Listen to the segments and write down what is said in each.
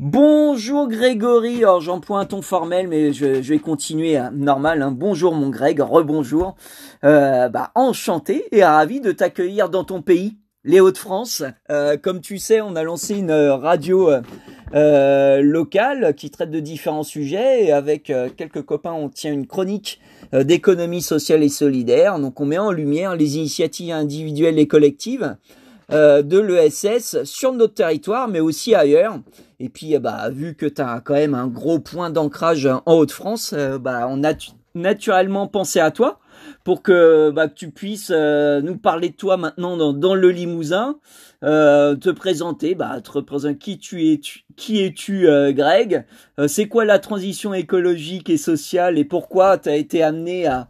Bonjour Grégory, alors j'emploie un ton formel mais je, vais continuer à normal. Hein. Bonjour mon Greg, rebonjour. Euh, bah, enchanté et ravi de t'accueillir dans ton pays, les Hauts-de-France. Euh, comme tu sais, on a lancé une radio euh, locale qui traite de différents sujets et avec quelques copains on tient une chronique d'économie sociale et solidaire. Donc on met en lumière les initiatives individuelles et collectives euh, de l'ESS sur notre territoire, mais aussi ailleurs. Et puis, euh, bah, vu que tu as quand même un gros point d'ancrage en Haute-France, euh, bah, on a naturellement pensé à toi pour que, bah, tu puisses nous parler de toi maintenant dans, le Limousin, te présenter, bah, te représenter qui tu es, qui es-tu, Greg, c'est quoi la transition écologique et sociale et pourquoi tu as été amené à,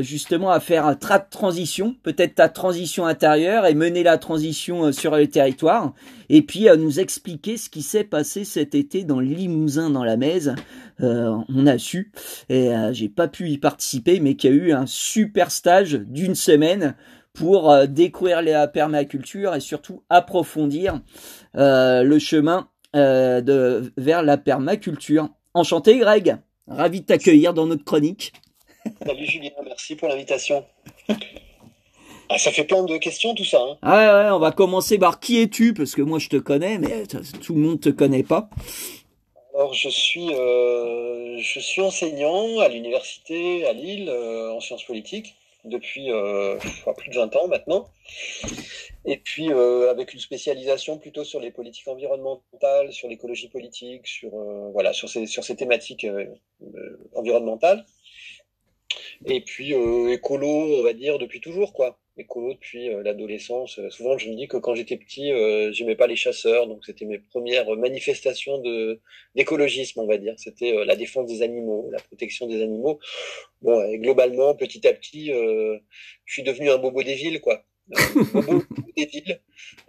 justement à faire un trait de transition, peut-être ta transition intérieure et mener la transition euh, sur le territoire, et puis à nous expliquer ce qui s'est passé cet été dans Limousin, dans la Mèze. Euh, on a su, et euh, j'ai pas pu y participer, mais qu'il y a eu un super stage d'une semaine pour découvrir la permaculture et surtout approfondir le chemin de, vers la permaculture. Enchanté Greg, ravi de t'accueillir dans notre chronique. Salut Julien, merci pour l'invitation. Ah, ça fait plein de questions tout ça. Hein. Ah ouais, on va commencer par qui es-tu Parce que moi je te connais, mais tout le monde te connaît pas. Alors je suis, euh, je suis enseignant à l'université à Lille euh, en sciences politiques depuis euh, plus de 20 ans maintenant. Et puis avec une spécialisation plutôt sur les politiques environnementales, sur l'écologie politique, sur voilà sur ces sur ces thématiques environnementales. Et puis euh, écolo, on va dire depuis toujours quoi. Écolo depuis euh, l'adolescence. Euh, souvent, je me dis que quand j'étais petit, j'aimais pas les chasseurs, donc c'était mes premières manifestations de d'écologisme, on va dire. C'était la défense des animaux, la protection des animaux. Bon, globalement, petit à petit, je suis devenu un bobo des villes, quoi des villes,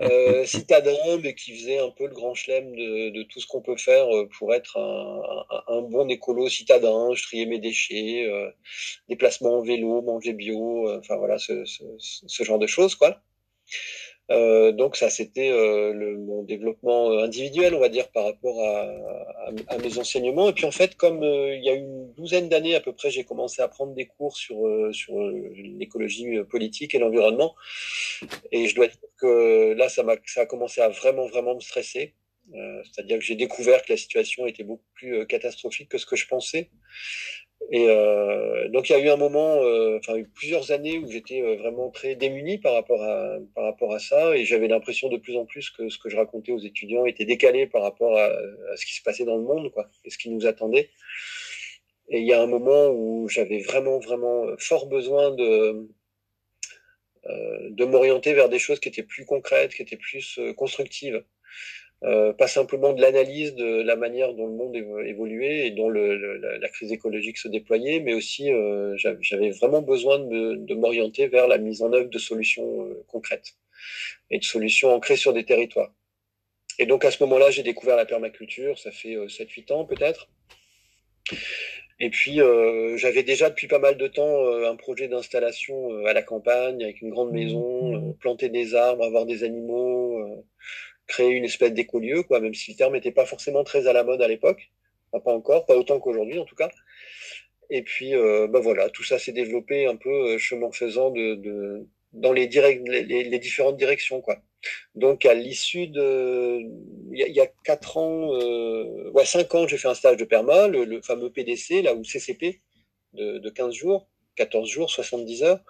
euh, citadins, mais qui faisait un peu le grand chelem de, tout ce qu'on peut faire euh, pour être un, bon écolo citadin. Je triais mes déchets, euh, déplacement en vélo, manger bio, euh, enfin voilà, ce, ce, ce, genre de choses, quoi. Euh, donc ça, c'était euh, mon développement euh, individuel, on va dire, par rapport à, à, mes enseignements. Et puis en fait, comme il y a une douzaine d'années à peu près, j'ai commencé à prendre des cours sur sur l'écologie politique et l'environnement. Et je dois dire que là, ça m'a ça a commencé à vraiment vraiment me stresser. C'est-à-dire que j'ai découvert que la situation était beaucoup plus catastrophique que ce que je pensais. Et euh, donc il y a eu un moment, euh, enfin plusieurs années où j'étais euh, vraiment très démuni par rapport à par rapport à ça, et j'avais l'impression de plus en plus que ce que je racontais aux étudiants était décalé par rapport à, à, ce qui se passait dans le monde, quoi, et ce qui nous attendait. Et il y a un moment où j'avais vraiment vraiment fort besoin de euh, de m'orienter vers des choses qui étaient plus concrètes, qui étaient plus constructives. Euh, pas simplement de l'analyse de la manière dont le monde évoluait et dont le, la, crise écologique se déployait, mais aussi euh, j'avais vraiment besoin de m'orienter vers la mise en œuvre de solutions euh, concrètes et de solutions ancrées sur des territoires. Et donc à ce moment-là, j'ai découvert la permaculture, ça fait 7-8 ans peut-être. Et puis j'avais déjà depuis pas mal de temps un projet d'installation à la campagne avec une grande maison, planter des arbres, avoir des animaux créer une espèce d'écolieu, quoi, même si le terme n'était pas forcément très à la mode à l'époque, pas encore, pas autant qu'aujourd'hui en tout cas. Et puis, euh, bah voilà, tout ça s'est développé un peu euh, chemin faisant de, de dans les, direct, les, les, différentes directions, quoi. Donc, à l'issue de, il y, a quatre ans, euh, ouais, cinq ans, j'ai fait un stage de perma, le, le fameux PDC, là, ou CCP, de, de 15 jours, 14 jours, 70 heures.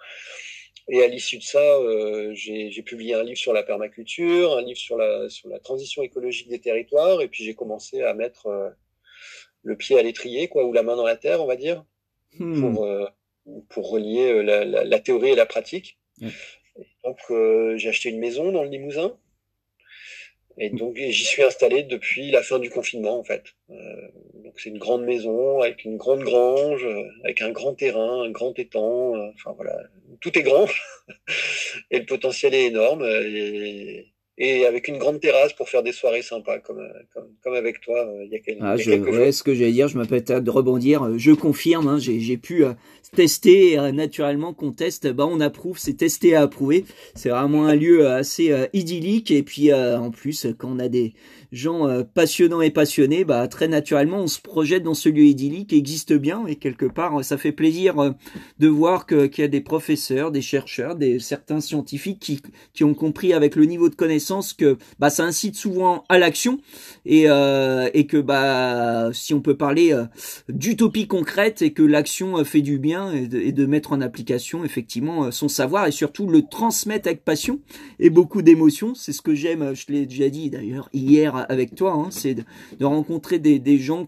Et à l'issue de ça, euh, j'ai publié un livre sur la permaculture, un livre sur la, sur la transition écologique des territoires, et puis j'ai commencé à mettre euh, le pied à l'étrier, quoi, ou la main dans la terre, on va dire, hmm. pour, euh, pour relier euh, la, la, la, théorie et la pratique. donc j'ai acheté une maison dans le Limousin, et donc j'y suis installé depuis la fin du confinement en fait. Euh, donc c'est une grande maison avec une grande grange, avec un grand terrain, un grand étang. Euh, enfin voilà, tout est grand et le potentiel est énorme. Et, et avec une grande terrasse pour faire des soirées sympas comme comme, comme avec toi euh, il y a, quelques, ah, je, ouais, ce que j'allais dire je m'appelle de rebondir. Euh, je confirme hein, j'ai pu euh, tester naturellement qu'on teste. Bah on approuve c'est testé et approuvé c'est vraiment un lieu assez idyllique. Et puis en plus quand on a des gens euh, passionnants et passionnés, bah très naturellement on se projette dans ce lieu idyllique qui existe bien et quelque part ça fait plaisir euh, de voir qu'il y a des professeurs, des chercheurs, des certains scientifiques qui qui ont compris avec le niveau de connaissance que bah ça incite souvent à l'action et euh, et que bah si on peut parler d'utopie concrète et que l'action fait du bien et de, et de mettre en application effectivement son savoir et surtout le transmettre avec passion et beaucoup d'émotion, c'est ce que j'aime, je l'ai déjà dit d'ailleurs hier avec toi, hein, c'est de, rencontrer des, gens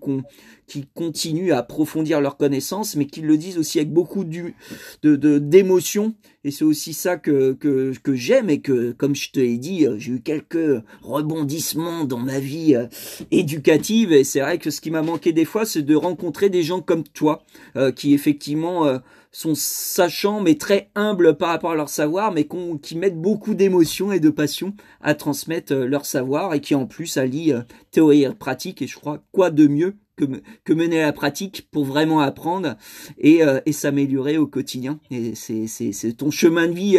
qui continuent à approfondir leurs connaissances, mais qui le disent aussi avec beaucoup. De, d'émotion et c'est aussi ça que, que, que j'aime et que, comme je te l'ai dit, j'ai eu quelques rebondissements dans ma vie euh, éducative. Et c'est vrai que ce qui m'a manqué des fois, c'est de rencontrer des gens comme toi, euh, qui effectivement... Euh, sont sachants mais très humbles par rapport à leur savoir, mais qui mettent beaucoup d'émotion et de passion à transmettre euh, leur savoir et qui en plus allient euh, théorie et pratique. Et je crois quoi de mieux que, que mener la pratique pour vraiment apprendre et, euh, et s'améliorer au quotidien. Et c'est ton chemin de vie.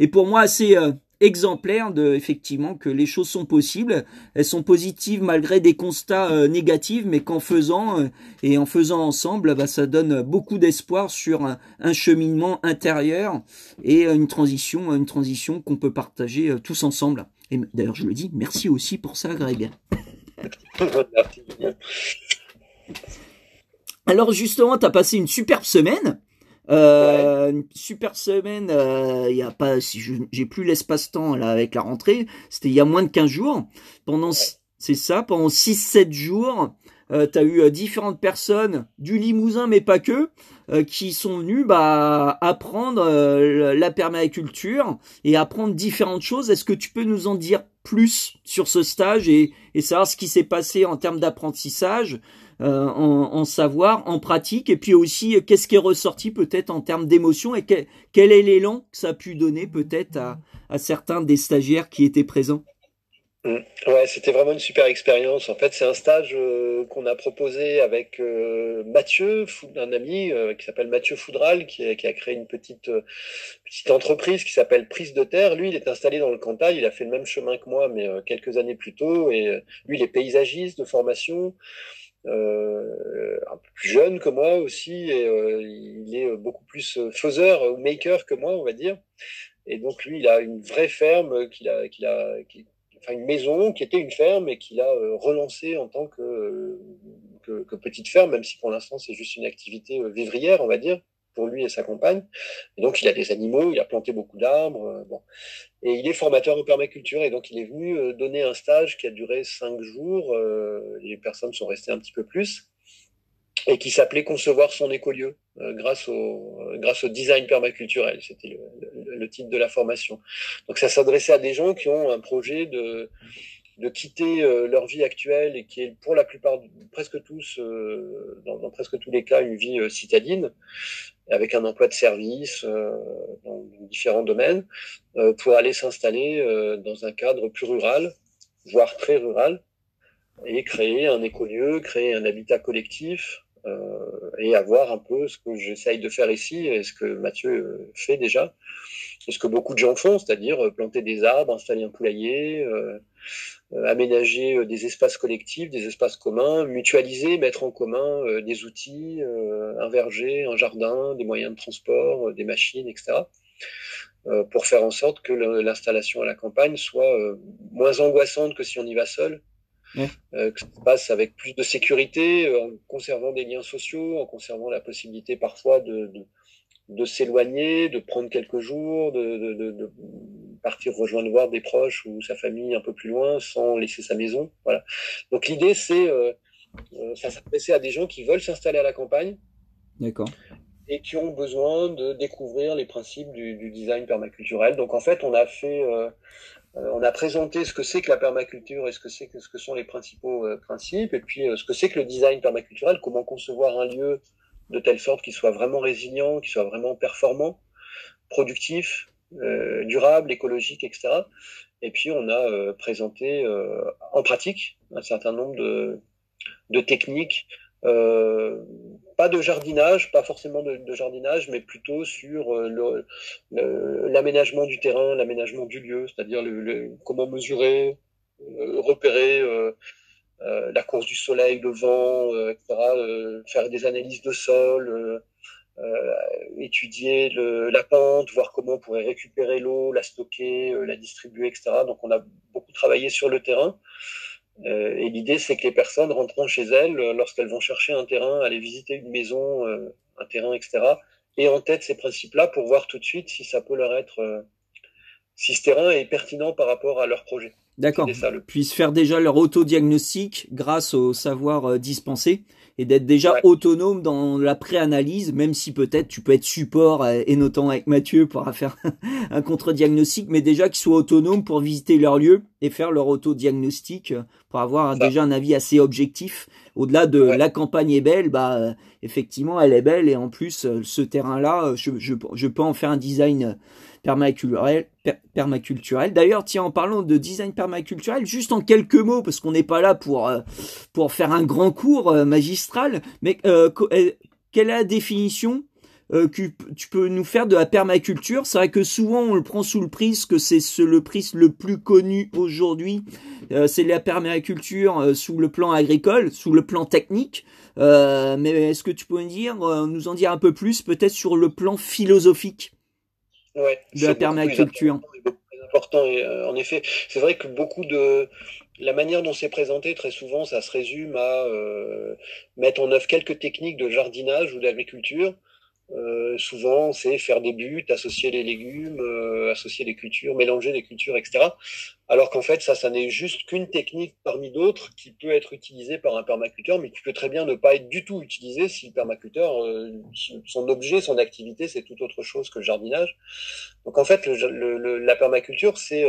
et pour moi, c'est exemplaire de effectivement que les choses sont possibles, elles sont positives malgré des constats euh, négatifs, mais qu'en faisant euh, et en faisant ensemble, bah, ça donne beaucoup d'espoir sur un, cheminement intérieur et une transition, une transition qu'on peut partager euh, tous ensemble. Et d'ailleurs, je le dis, merci aussi pour ça, Greg. Alors justement, tu as passé une superbe semaine. Euh, Une super semaine, il euh, y a pas, si j'ai plus l'espace-temps là avec la rentrée, c'était il y a moins de 15 jours. Pendant, c'est ça, pendant 6-7 jours, euh, tu as eu euh, différentes personnes du Limousin, mais pas que, euh, qui sont venues bah, apprendre la permaculture et apprendre différentes choses. Est-ce que tu peux nous en dire plus sur ce stage et, et savoir ce qui s'est passé en termes d'apprentissage euh, en, savoir, en pratique, et puis aussi euh, qu'est-ce qui est ressorti peut-être en termes d'émotion et quel est l'élan que ça a pu donner peut-être à, à certains des stagiaires qui étaient présents? Mmh. Ouais, c'était vraiment une super expérience. En fait, c'est un stage euh, qu'on a proposé avec Mathieu, un ami qui s'appelle Mathieu Foudral, qui a, qui a, créé une petite petite entreprise qui s'appelle Prise de Terre. Lui, il est installé dans le Cantal. Il a fait le même chemin que moi, mais quelques années plus tôt. Et lui, il est paysagiste de formation. Euh, un peu plus jeune que moi aussi, et euh, il est beaucoup plus faiseur ou maker que moi, on va dire. Et donc lui, il a une vraie ferme qu'il a, qu'il a, une maison qui était une ferme et qu'il a euh, relancée en tant que, que, petite ferme, même si pour l'instant c'est juste une activité vivrière, on va dire pour lui et sa compagne. Et donc, il a des animaux, il a planté beaucoup d'arbres. Euh, bon. Et il est formateur en permaculture. Et donc, il est venu euh, donner un stage qui a duré cinq jours. Euh, les personnes sont restées un petit peu plus. Et qui s'appelait Concevoir son écolieu, grâce, au, grâce au design permaculturel. C'était le, le, titre de la formation. Donc, ça s'adressait à des gens qui ont un projet de de quitter leur vie actuelle et qui est pour la plupart, presque tous, dans, dans, presque tous les cas, une vie citadine, avec un emploi de service euh, dans différents domaines, euh, pour aller s'installer euh, dans un cadre plus rural, voire très rural, et créer un écolieu, créer un habitat collectif, et avoir un peu ce que j'essaye de faire ici, et ce que Mathieu fait déjà, et ce que beaucoup de gens font, c'est-à-dire planter des arbres, installer un poulailler, euh, aménager euh, des espaces collectifs, des espaces communs, mutualiser, mettre en commun euh, des outils, un verger, un jardin, des moyens de transport, des machines, etc pour faire en sorte que l'installation à la campagne soit moins angoissante que si on y va seul, que ça se passe avec plus de sécurité, en conservant des liens sociaux, en conservant la possibilité parfois de, de, de s'éloigner, de prendre quelques jours, de, de, de, partir rejoindre voir des proches ou sa famille un peu plus loin sans laisser sa maison. Voilà. Donc l'idée c'est euh, euh ça s'adresser à des gens qui veulent s'installer à la campagne. D'accord. Et qui ont besoin de découvrir les principes du, du design permaculturel. Donc en fait, on a fait, euh, euh on a présenté ce que c'est que la permaculture et ce que c'est que ce que sont les principaux euh, principes, et puis ce que c'est que le design permaculturel, comment concevoir un lieu de telle sorte qu'il soit vraiment résilient, qu'il soit vraiment performant, productif, euh, durable, écologique, etc. Et puis on a présenté en pratique un certain nombre de, techniques euh, pas de jardinage, pas forcément de, jardinage, mais plutôt sur euh, l'aménagement du terrain, l'aménagement du lieu, c'est-à-dire comment mesurer, euh, repérer la course du soleil, le vent, etc., faire des analyses de sol, étudier la pente, voir comment on pourrait récupérer l'eau, la stocker, la distribuer, etc. Donc on a beaucoup travaillé sur le terrain. Euh, et l'idée, c'est que les personnes rentrant chez elles, euh, lorsqu'elles vont chercher un terrain, aller visiter une maison, euh, un terrain, etc., aient en tête ces principes-là pour voir tout de suite si ça peut leur être, si ce terrain est pertinent par rapport à leur projet. D'accord. Puissent faire déjà leur autodiagnostic grâce au savoir dispensé et d'être déjà autonome dans la pré-analyse, même si peut-être tu peux être support, et notamment avec Mathieu pour faire un contre-diagnostic, mais déjà qu'ils soient autonomes pour visiter leur lieu et faire leur auto-diagnostic pour avoir déjà un avis assez objectif. Au-delà de la campagne est belle, bah euh, effectivement elle est belle et en plus ce terrain-là, je, je, je peux en faire un design permaculturel. permaculturel. D'ailleurs, tiens, en parlant de design permaculturel, juste en quelques mots, parce qu'on n'est pas là pour euh, pour faire un grand cours euh, magistral, mais euh, quelle est la définition que tu peux nous faire de la permaculture C'est vrai que souvent on le prend sous le prisme que c'est le prisme le plus connu aujourd'hui, c'est la permaculture sous le plan agricole, sous le plan technique. mais est-ce que tu peux nous dire, nous en dire un peu plus, peut-être sur le plan philosophique ouais, de la permaculture? important. Et, euh, en effet, c'est vrai que beaucoup de la manière dont c'est présenté, très souvent, ça se résume à euh, mettre en œuvre quelques techniques de jardinage ou d'agriculture euh, souvent, c'est faire des buts, associer les légumes, euh, associer les cultures, mélanger les cultures, etc. Alors qu'en fait, ça, ça n'est juste qu'une technique parmi d'autres qui peut être utilisée par un permaculteur, mais qui peut très bien ne pas être du tout utilisée si le permaculteur, euh, son objet, son activité, c'est tout autre chose que le jardinage. Donc en fait, le, la permaculture, c'est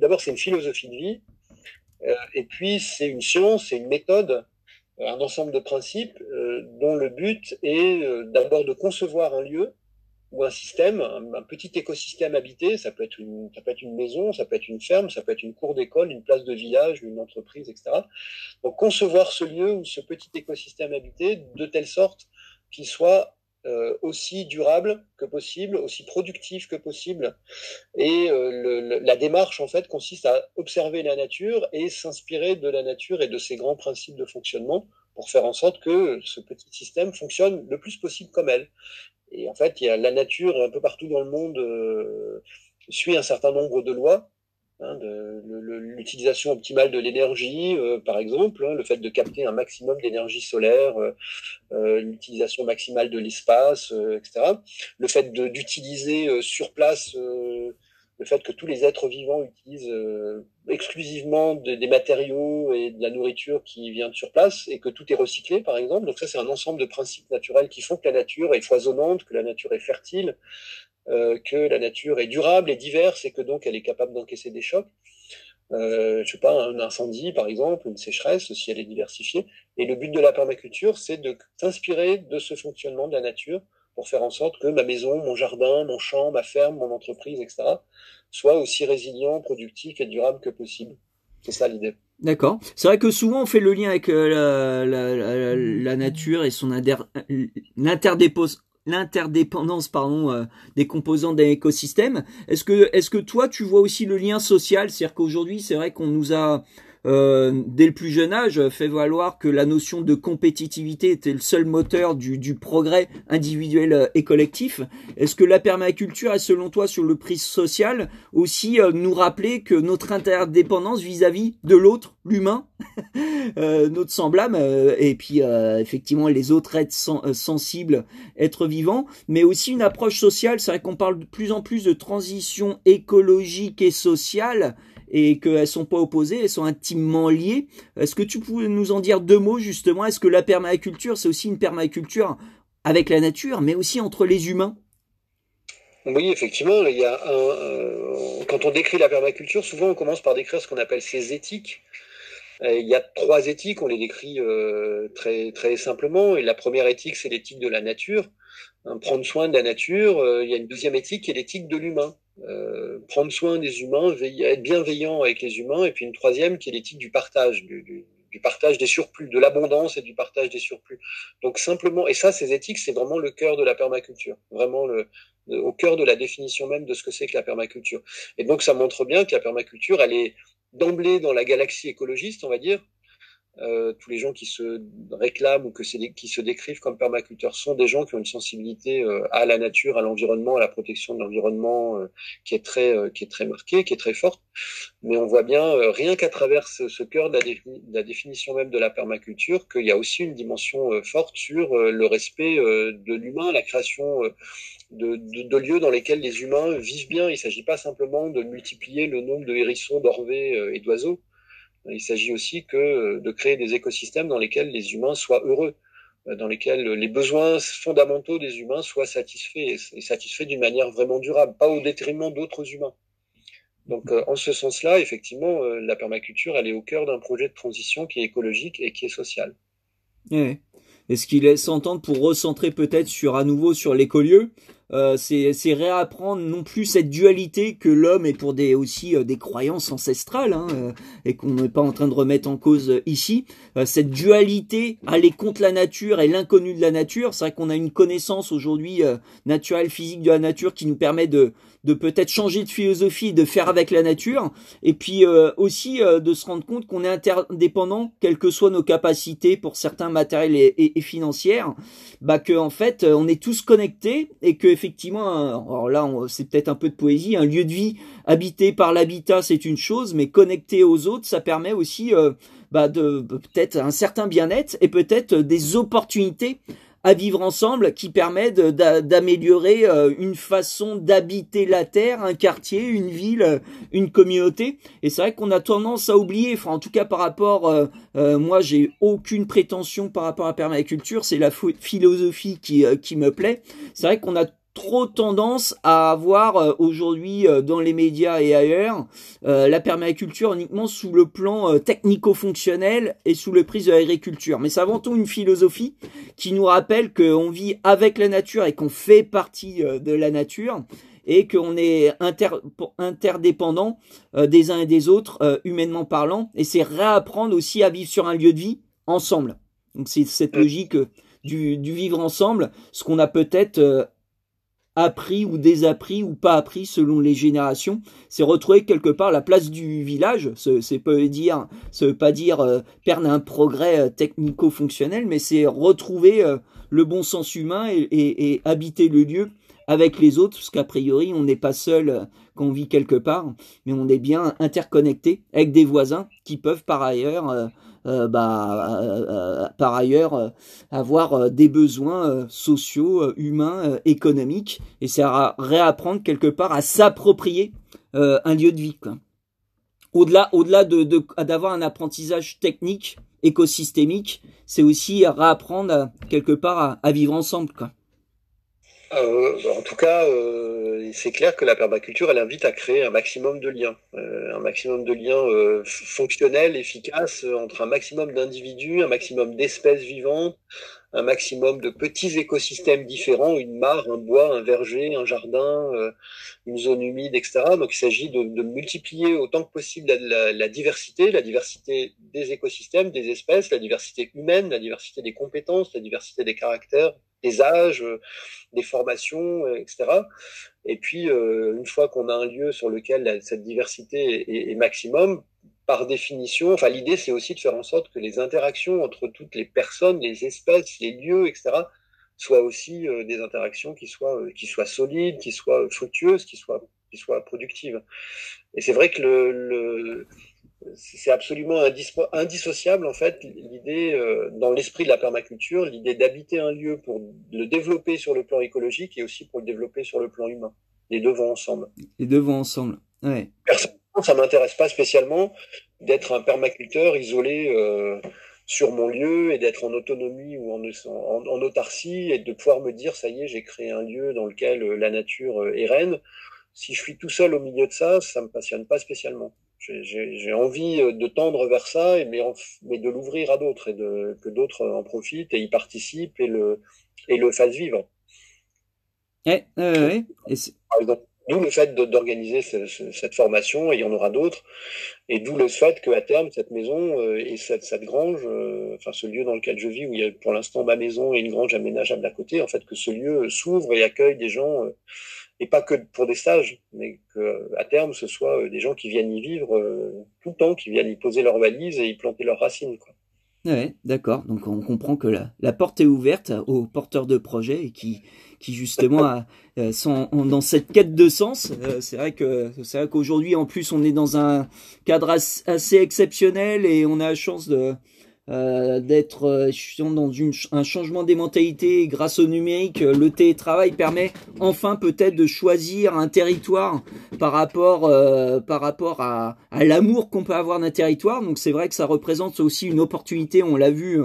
d'abord c'est une philosophie de vie, et puis c'est une science, c'est une méthode un ensemble de principes euh, dont le but est euh, d'abord de concevoir un lieu ou un système, un, petit écosystème habité, ça peut être une, ça peut être une maison, ça peut être une ferme, ça peut être une cour d'école, une place de village, une entreprise, etc. Donc concevoir ce lieu ou ce petit écosystème habité de telle sorte qu'il soit euh, aussi durable que possible, aussi productif que possible. Et euh, la démarche, en fait, consiste à observer la nature et s'inspirer de la nature et de ses grands principes de fonctionnement pour faire en sorte que ce petit système fonctionne le plus possible comme elle. Et en fait, il y a la nature un peu partout dans le monde euh, suit un certain nombre de lois Hein, l'utilisation optimale de l'énergie, euh, par exemple, hein, le fait de capter un maximum d'énergie solaire, euh, euh, l'utilisation maximale de l'espace, etc. Le fait d'utiliser sur place, le fait que tous les êtres vivants utilisent exclusivement des matériaux et de la nourriture qui vient de sur place et que tout est recyclé, par exemple. Donc ça, c'est un ensemble de principes naturels qui font que la nature est foisonnante, que la nature est fertile, euh, que la nature est durable et diverse et que donc elle est capable d'encaisser des chocs. Euh, je sais pas, un incendie par exemple, une sécheresse si elle est diversifiée. Et le but de la permaculture, c'est de s'inspirer de ce fonctionnement de la nature pour faire en sorte que ma maison, mon jardin, mon champ, ma ferme, mon entreprise, etc., soient aussi résilients, productifs et durables que possible. C'est ça l'idée. D'accord. C'est vrai que souvent on fait le lien avec euh, la, la, la, nature et son l'interdépose l'interdépendance pardon euh, des composants d'un écosystème. Est-ce que est-ce que toi tu vois aussi le lien social, c'est-à-dire qu'aujourd'hui c'est vrai qu'on nous a euh, dès le plus jeune âge, fait valoir que la notion de compétitivité était le seul moteur du, progrès individuel euh, et collectif. Est-ce que la permaculture est, selon toi, sur le prix social, aussi euh, nous rappeler que notre interdépendance vis-à-vis de l'autre, l'humain, notre semblable, et puis effectivement les autres êtres sensibles, êtres vivants, mais aussi une approche sociale? C'est vrai qu'on parle de plus en plus de transition écologique et sociale et qu'elles sont pas opposées, elles sont intimement liées. Est-ce que tu pouvais nous en dire deux mots justement? Est-ce que la permaculture, c'est aussi une permaculture avec la nature, mais aussi entre les humains? Oui, effectivement, il y a un, quand on décrit la permaculture, souvent on commence par décrire ce qu'on appelle ses éthiques. Il y a trois éthiques, on les décrit euh, très, très simplement. Et la première éthique, c'est l'éthique de la nature, hein, prendre soin de la nature. Euh, il y a une deuxième éthique qui est l'éthique de l'humain. Prendre soin des humains, être bienveillant avec les humains, et puis une troisième qui est l'éthique du partage, du, du partage des surplus, de l'abondance et du partage des surplus. Donc simplement, et ça, ces éthiques, c'est vraiment le cœur de la permaculture, vraiment le, au cœur de la définition même de ce que c'est que la permaculture. Et donc ça montre bien que la permaculture, elle est d'emblée dans la galaxie écologiste, on va dire, euh, tous les gens qui se réclament ou qui se décrivent comme permaculteurs sont des gens qui ont une sensibilité euh, à la nature, à l'environnement, à la protection de l'environnement euh, qui est très qui est très marquée, qui est très forte. Mais on voit bien rien qu'à travers ce, cœur de la, définition même de la permaculture qu'il y a aussi une dimension forte sur le respect de l'humain, la création de, de, de, lieux dans lesquels les humains vivent bien. Il ne s'agit pas simplement de multiplier le nombre de hérissons, d'orvets et d'oiseaux il s'agit aussi que euh, de créer des écosystèmes dans lesquels les humains soient heureux, euh, dans lesquels les besoins fondamentaux des humains soient satisfaits et satisfaits d'une manière vraiment durable, pas au détriment d'autres humains. Donc, euh, en ce sens-là, effectivement, la permaculture, elle est au cœur d'un projet de transition qui est écologique et qui est social. Et ce qui laisse entendre pour recentrer peut-être sur à nouveau sur l'écolieu, euh, c'est réapprendre non plus cette dualité que l'homme est pour des aussi euh, des croyances ancestrales hein, euh, et qu'on n'est pas en train de remettre en cause ici. cette dualité aller contre la nature et l'inconnu de la nature, c'est vrai qu'on a une connaissance aujourd'hui naturelle physique de la nature qui nous permet de de peut-être changer de philosophie, de faire avec la nature, et puis aussi de se rendre compte qu'on est interdépendant, quelles que soient nos capacités pour certains matériels et, financières, bah que en fait on est tous connectés et que effectivement, alors là, c'est peut-être un peu de poésie, un lieu de vie habité par l'habitat, c'est une chose, mais connecté aux autres, ça permet aussi euh, bah, de peut-être un certain bien-être et peut-être des opportunités à vivre ensemble qui permettent d'améliorer euh, une façon d'habiter la terre, un quartier, une ville, une communauté. Et c'est vrai qu'on a tendance à oublier, en tout cas par rapport, euh, moi j'ai aucune prétention par rapport à la permaculture, c'est la philosophie qui, qui me plaît. C'est vrai qu'on a trop tendance à avoir euh, aujourd'hui euh, dans les médias et ailleurs euh, la permaculture uniquement sous le plan technico-fonctionnel et sous le prisme de l'agriculture. Mais c'est avant tout une philosophie qui nous rappelle qu'on vit avec la nature et qu'on fait partie de la nature et qu'on est inter interdépendant des uns et des autres humainement parlant et c'est réapprendre aussi à vivre sur un lieu de vie ensemble. Donc c'est cette logique du, du, vivre ensemble, ce qu'on a peut-être appris ou désappris ou pas appris selon les générations. C'est retrouver quelque part la place du village. C'est peut dire, pas dire euh, perdre un progrès euh, technico-fonctionnel, mais c'est retrouver euh, le bon sens humain et, et, habiter le lieu avec les autres, parce qu'a priori on n'est pas seul quand on vit quelque part, mais on est bien interconnecté avec des voisins qui peuvent par ailleurs euh, bah, euh, euh, par ailleurs avoir des besoins sociaux, humains, économiques, et c'est à réapprendre quelque part à s'approprier un lieu de vie. Au-delà, au-delà de, d'avoir un apprentissage technique, écosystémique, c'est aussi réapprendre quelque part à, vivre ensemble. Euh, en tout cas, euh, c'est clair que la permaculture, elle invite à créer un maximum de liens, euh, un maximum de liens fonctionnels, efficaces entre un maximum d'individus, un maximum d'espèces vivantes, un maximum de petits écosystèmes différents, une mare, un bois, un verger, un jardin, une zone humide, etc. Donc il s'agit de, multiplier autant que possible la, diversité, la diversité des écosystèmes, des espèces, la diversité humaine, la diversité des compétences, la diversité des caractères, des âges, euh, des formations, euh, etc. Et puis, euh, une fois qu'on a un lieu sur lequel cette diversité est, maximum, par définition, enfin l'idée c'est aussi de faire en sorte que les interactions entre toutes les personnes, les espèces, les lieux, etc., soient aussi des interactions qui soient solides, qui soient fructueuses, qui soient productives. Et c'est vrai que le c'est absolument indissociable en fait l'idée euh, dans l'esprit de la permaculture, l'idée d'habiter un lieu pour le développer sur le plan écologique et aussi pour le développer sur le plan humain. Les deux vont ensemble. Les deux vont ensemble. Ouais. Personnellement, ça m'intéresse pas spécialement d'être un permaculteur isolé euh, sur mon lieu et d'être en autonomie ou en, en, en, autarcie et de pouvoir me dire ça y est j'ai créé un lieu dans lequel euh, la nature est reine. Si je suis tout seul au milieu de ça, ça me passionne pas spécialement j'ai envie euh, de tendre vers ça, mais, mais de l'ouvrir à d'autres et de, que d'autres en profitent et y participent et le, et le fassent vivre. Eh, Par exemple, D'où le fait d'organiser cette formation, et il y en aura d'autres, et d'où le fait qu'à terme, cette maison euh, et cette, cette grange, euh, enfin ce lieu dans lequel je vis, où il y a pour l'instant ma maison et une grange aménageable à côté, en fait, que ce lieu s'ouvre et accueille des gens, euh, et pas que pour des stages, mais qu'à terme, ce soit des gens qui viennent y vivre tout le temps, qui viennent y poser leurs valises et y planter leurs racines. Quoi. Ouais, d'accord. Donc on comprend que la, la porte est ouverte aux porteurs de projets et qui qui justement euh, sont dans cette quête de sens. Euh, c'est vrai que c'est vrai qu'aujourd'hui en plus on est dans un cadre assez exceptionnel et on a la chance de euh, d'être euh, dans une, un changement des mentalités grâce au numérique. Euh, le télétravail permet enfin peut-être de choisir un territoire par rapport euh, par rapport à, à l'amour qu'on peut avoir d'un territoire. Donc c'est vrai que ça représente aussi une opportunité. On l'a vu,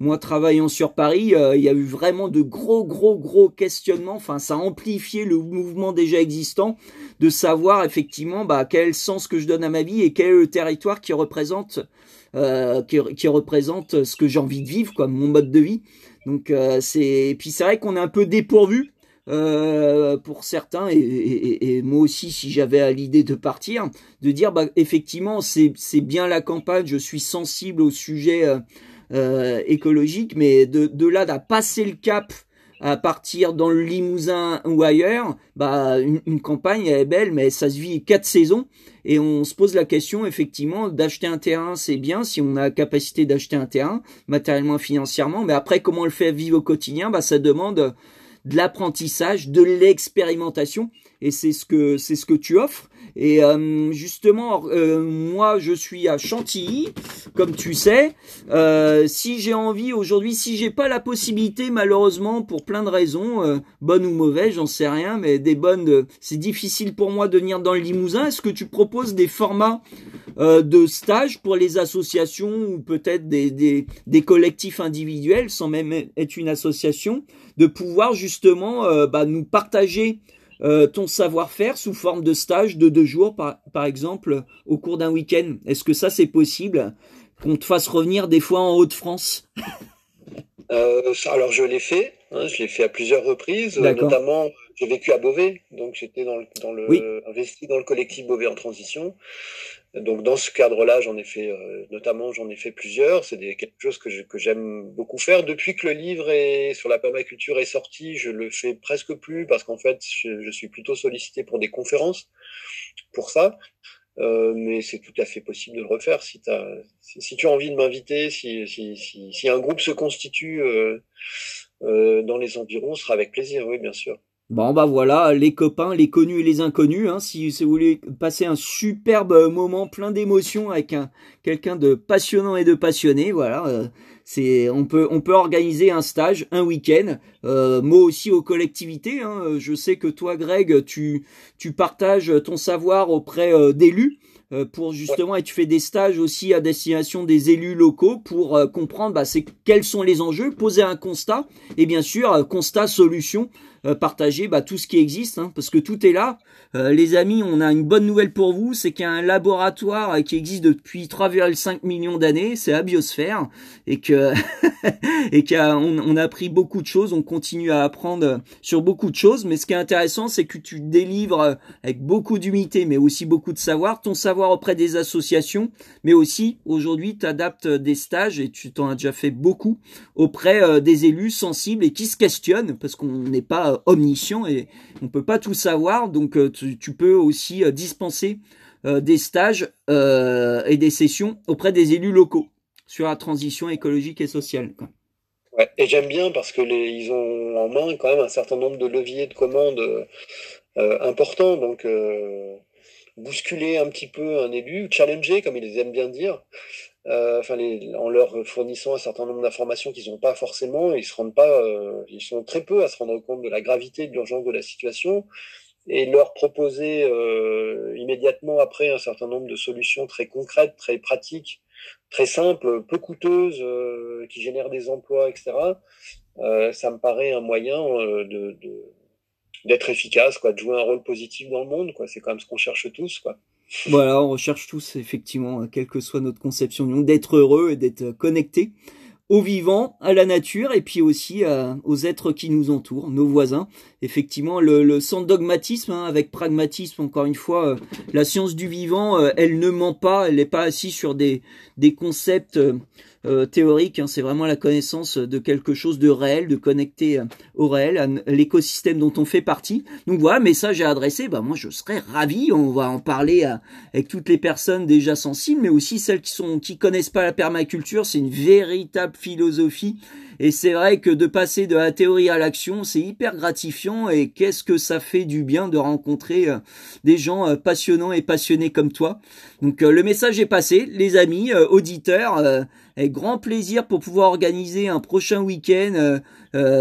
moi travaillant sur Paris, il y a eu vraiment de gros gros gros questionnements. Enfin, ça a amplifié le mouvement déjà existant de savoir effectivement bah, quel sens que je donne à ma vie et quel est le territoire qui représente euh, qui, qui, représente ce que j'ai envie de vivre, quoi, mon mode de vie. Donc euh, c'est, puis c'est vrai qu'on est un peu dépourvu. Euh, pour certains et, et, et, moi aussi si j'avais l'idée de partir de dire bah effectivement c'est bien la campagne je suis sensible au sujet euh, euh écologique mais de de là d'à passer le cap à partir dans le Limousin ou ailleurs, bah une, campagne elle est belle, mais ça se vit quatre saisons. Et on se pose la question effectivement d'acheter un terrain, c'est bien si on a la capacité d'acheter un terrain matériellement, financièrement, mais après comment on le fait vivre au quotidien, bah ça demande de l'apprentissage, de l'expérimentation. Et c'est ce que c'est ce que tu offres et euh, justement, euh, moi, je suis à Chantilly, comme tu sais. Euh, si j'ai envie aujourd'hui, si j'ai pas la possibilité, malheureusement, pour plein de raisons, euh, bonnes ou mauvaises, j'en sais rien, mais des bonnes, c'est difficile pour moi de venir dans le Limousin. Est-ce que tu proposes des formats de stage pour les associations ou peut-être des, des, des, collectifs individuels, sans même être une association, de pouvoir justement bah, nous partager euh, ton savoir-faire sous forme de stage de deux jours, par, par exemple, au cours d'un week-end Est-ce que ça, c'est possible qu'on te fasse revenir des fois en Haute-France? Euh, Alors, je l'ai fait. Hein, je l'ai fait à plusieurs reprises. Notamment, j'ai vécu à Beauvais, donc j'étais dans le, dans le investi dans le collectif Beauvais en transition. Donc dans ce cadre-là, j'en ai fait euh, notamment, j'en ai fait plusieurs. C'est quelque chose que, que j'aime beaucoup faire. Depuis que le livre est, sur la permaculture est sorti, je le fais presque plus parce qu'en fait, je, suis plutôt sollicité pour des conférences pour ça. Euh, mais c'est tout à fait possible de le refaire si, as, si, tu as envie de m'inviter, si, si, si, si, un groupe se constitue euh, euh, dans les environs, ce sera avec plaisir, oui, bien sûr. Bon bah voilà, les copains, les connus et les inconnus, hein, si, vous voulez passer un superbe moment plein d'émotions avec un quelqu'un de passionnant et de passionné, voilà, euh, c'est on peut on peut organiser un stage, un week-end, euh, moi aussi aux collectivités. Hein, je sais que toi, Greg, tu tu partages ton savoir auprès euh, d'élus. Euh, pour justement et tu fais des stages aussi à destination des élus locaux pour euh, comprendre bah, quels sont les enjeux, poser un constat et bien sûr euh, constat solution partager bah, tout ce qui existe hein, parce que tout est là. les amis, on a une bonne nouvelle pour vous, c'est qu'il y a un laboratoire qui existe depuis 3,5 millions d'années, c'est la biosphère et que et qu'on on a appris beaucoup de choses, on continue à apprendre sur beaucoup de choses, mais ce qui est intéressant, c'est que tu délivres avec beaucoup d'humilité, mais aussi beaucoup de savoir, ton savoir auprès des associations, mais aussi aujourd'hui tu adaptes des stages et tu t'en as déjà fait beaucoup auprès euh, des élus sensibles et qui se questionnent parce qu'on n'est pas euh, omniscient et on peut pas tout savoir, donc euh, tu, peux aussi dispenser des stages et des sessions auprès des élus locaux sur la transition écologique et sociale. Ouais, et j'aime bien parce que les, ils ont en main quand même un certain nombre de leviers de commandes importants, donc bousculer un petit peu un élu, challenger, comme ils aiment bien dire, euh, enfin, les, en leur fournissant un certain nombre d'informations qu'ils n'ont pas forcément, ils se rendent pas, euh, ils sont très peu à se rendre compte de la gravité, de l'urgence de la situation, et leur proposer euh, immédiatement après un certain nombre de solutions très concrètes, très pratiques, très simples, peu coûteuses, euh, qui génèrent des emplois, etc. Euh, ça me paraît un moyen euh, de, d'être efficace, quoi, de jouer un rôle positif dans le monde, quoi. C'est quand même ce qu'on cherche tous, quoi. Voilà, on recherche tous effectivement, quelle que soit notre conception d'être heureux et d'être connecté aux vivants, à la nature et puis aussi aux êtres qui nous entourent, nos voisins. Effectivement, le, sans dogmatisme hein, avec pragmatisme, encore une fois, euh, la science du vivant, euh, elle ne ment pas, elle n'est pas assise sur des, des concepts euh, théoriques, hein. c'est vraiment la connaissance de quelque chose de réel, de connecté au réel, à l'écosystème dont on fait partie. Donc voilà, message à adresser, bah moi je serais ravi, on va en parler avec toutes les personnes déjà sensibles, mais aussi celles qui sont qui connaissent pas la permaculture, c'est une véritable philosophie. Et c'est vrai que de passer de la théorie à l'action, c'est hyper gratifiant et qu'est-ce que ça fait du bien de rencontrer euh, des gens euh, passionnants et passionnés comme toi. Donc euh, le message est passé, les amis, auditeurs, avec grand plaisir pour pouvoir organiser un prochain week-end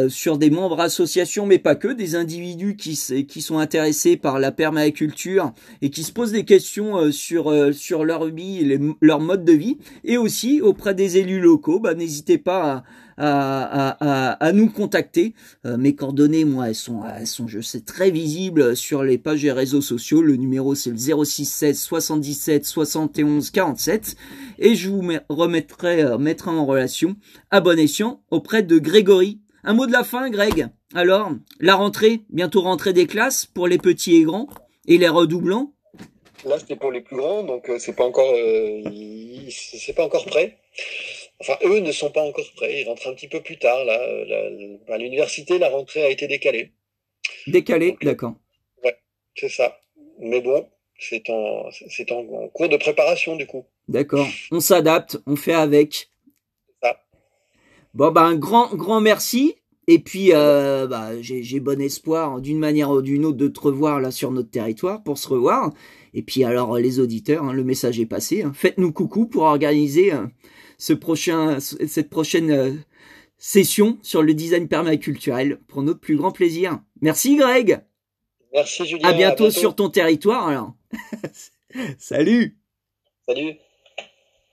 sur des membres associations, mais pas que, des individus qui, qui sont intéressés par la permaculture et qui se posent des questions sur, sur leur vie et leur mode de vie, et aussi auprès des élus locaux. Bah, N'hésitez pas à à, à, à, nous contacter. Euh, mes coordonnées, moi, elles sont, elles sont, je sais, très visibles sur les pages et réseaux sociaux. Le numéro, c'est le 06 16 77 71 47. Et je vous remettrai, euh, mettrai en relation à bon escient auprès de Grégory. Un mot de la fin, Greg. Alors, la rentrée, bientôt rentrée des classes pour les petits et grands et les redoublants. Là, c'était pour les plus grands, donc euh, c'est pas encore, c'est pas encore prêt. Enfin, eux ne sont pas encore prêts. Ils rentrent un petit peu plus tard. Là, à l'université, la rentrée a été décalée. Décalée, d'accord. Ouais, c'est ça. Mais bon, c'est en, c'est en, cours de préparation du coup. D'accord. On s'adapte, on fait avec. Bon, bah, un grand, grand merci. Et puis, euh, bah, j'ai bon espoir, d'une manière ou d'une autre, de te revoir là sur notre territoire pour se revoir. Et puis, alors, les auditeurs, hein, le message est passé. Hein. Faites-nous coucou pour organiser euh, ce prochain, cette prochaine euh, session sur le design permaculturel pour notre plus grand plaisir. Merci Greg. Merci Julien. À bientôt, à bientôt. sur ton territoire alors. Salut. Salut.